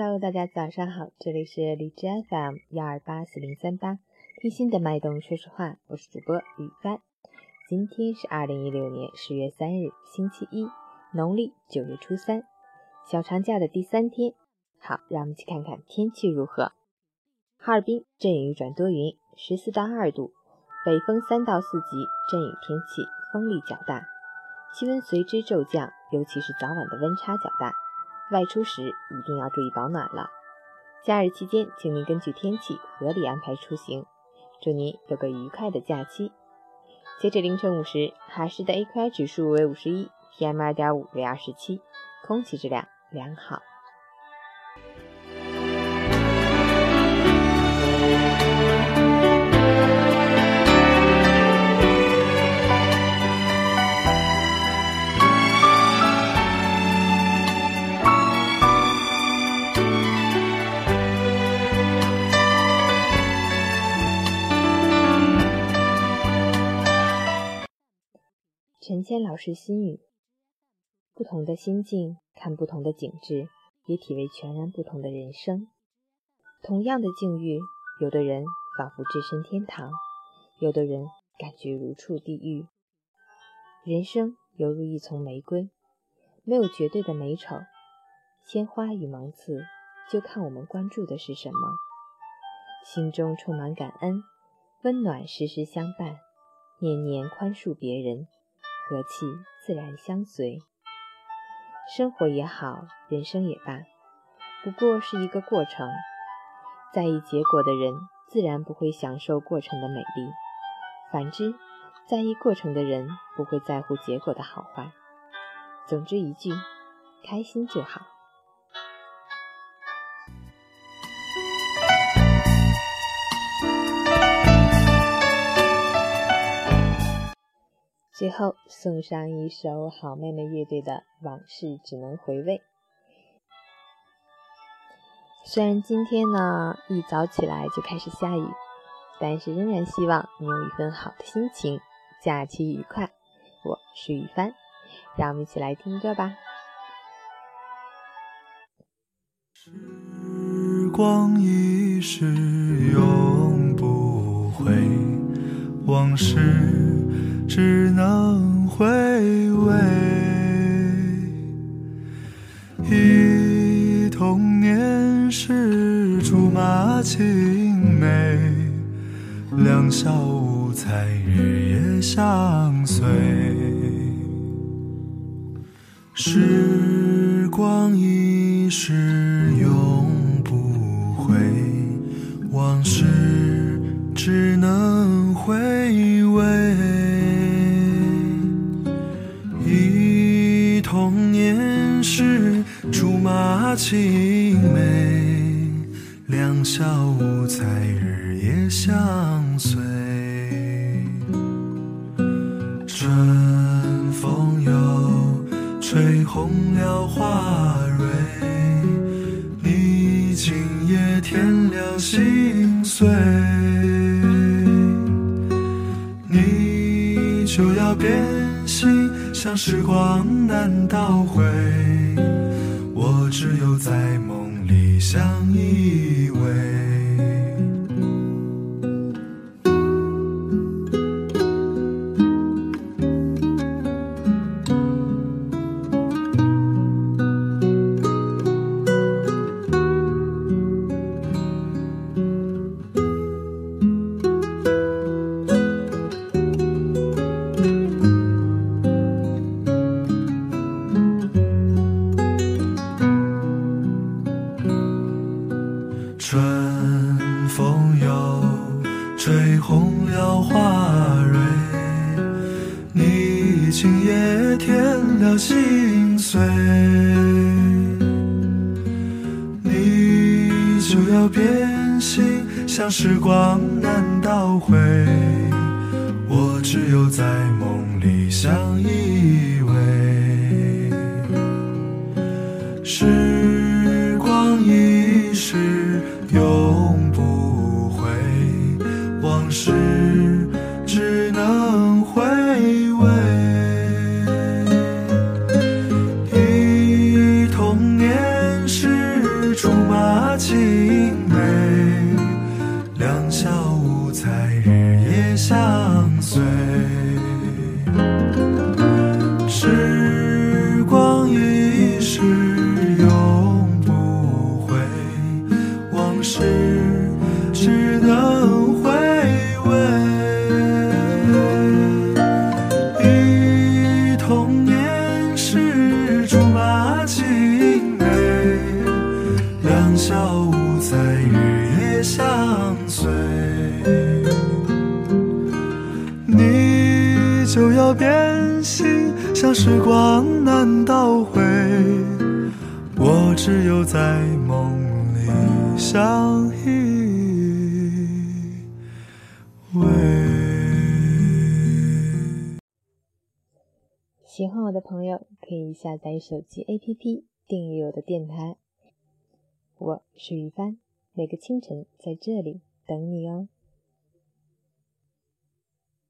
Hello，大家早上好，这里是荔枝 FM 幺二八四零三八，听心的脉动说实话，我是主播雨帆。今天是二零一六年十月三日，星期一，农历九月初三，小长假的第三天。好，让我们去看看天气如何。哈尔滨阵雨转多云，十四到二度，北风三到四级，阵雨天气，风力较大，气温随之骤降，尤其是早晚的温差较大。外出时一定要注意保暖了。假日期间，请您根据天气合理安排出行。祝您有个愉快的假期。截止凌晨五时，哈市的 AQI 指数为五十一，PM 二点五为二十七，空气质量良好。谦老师心语：不同的心境看不同的景致，也体味全然不同的人生。同样的境遇，有的人仿佛置身天堂，有的人感觉如处地狱。人生犹如一丛玫瑰，没有绝对的美丑，鲜花与芒刺，就看我们关注的是什么。心中充满感恩，温暖时时相伴，念念宽恕别人。和气自然相随，生活也好，人生也罢，不过是一个过程。在意结果的人，自然不会享受过程的美丽；反之，在意过程的人，不会在乎结果的好坏。总之一句，开心就好。最后送上一首好妹妹乐队的《往事只能回味》。虽然今天呢一早起来就开始下雨，但是仍然希望你有一份好的心情，假期愉快。我是雨帆，让我们一起来听歌吧。时光一逝永不回，往事。只能回味，忆童年时竹马青梅，两小无猜日夜相随。时光一逝童年时，竹马青梅，两小无猜，日夜相随。春风又吹红了花蕊，你今夜添了心碎，你就要变心。像时光难倒回，我只有在梦里相依。了心碎，你就要变心，像时光难倒回，我只有在梦里相依偎。时光一逝相随。你就要变心像时光难倒回我只有在梦里相依偎喜欢我的朋友可以下载手机 app 订阅我的电台。我是于帆。每个清晨在这里等你哦。